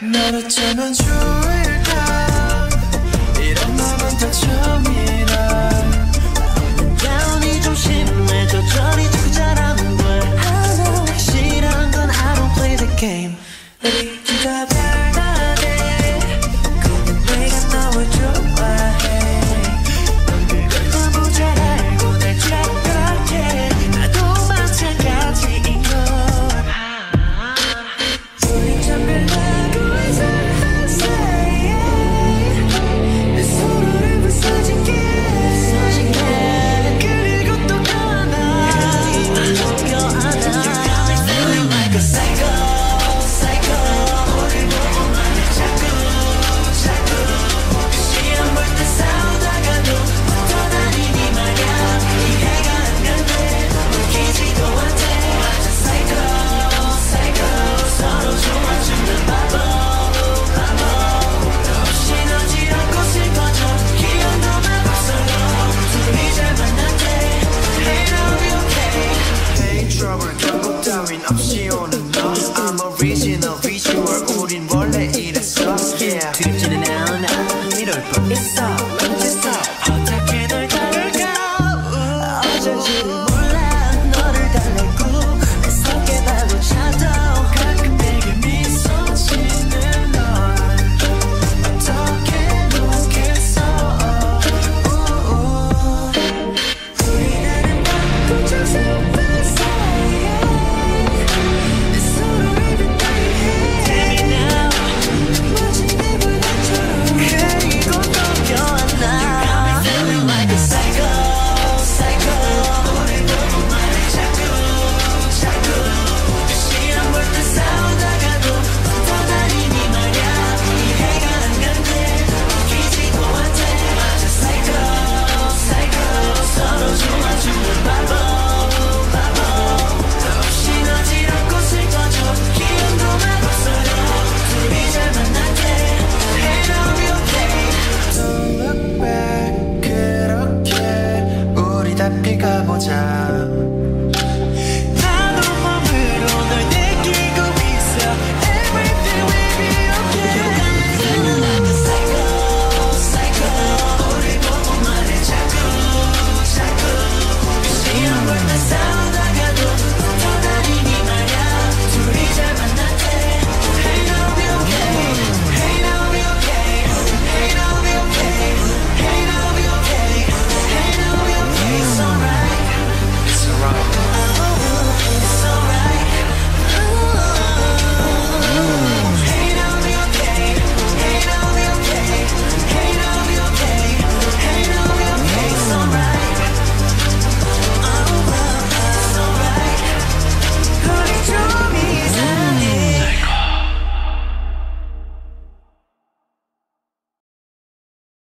널 어쩌면 좋을까 이런 마음은 다 처음이라 다운이 좀 심해 조절이 자꾸 잘안 돼. I know. 싫어한 건 I don't play the game. Baby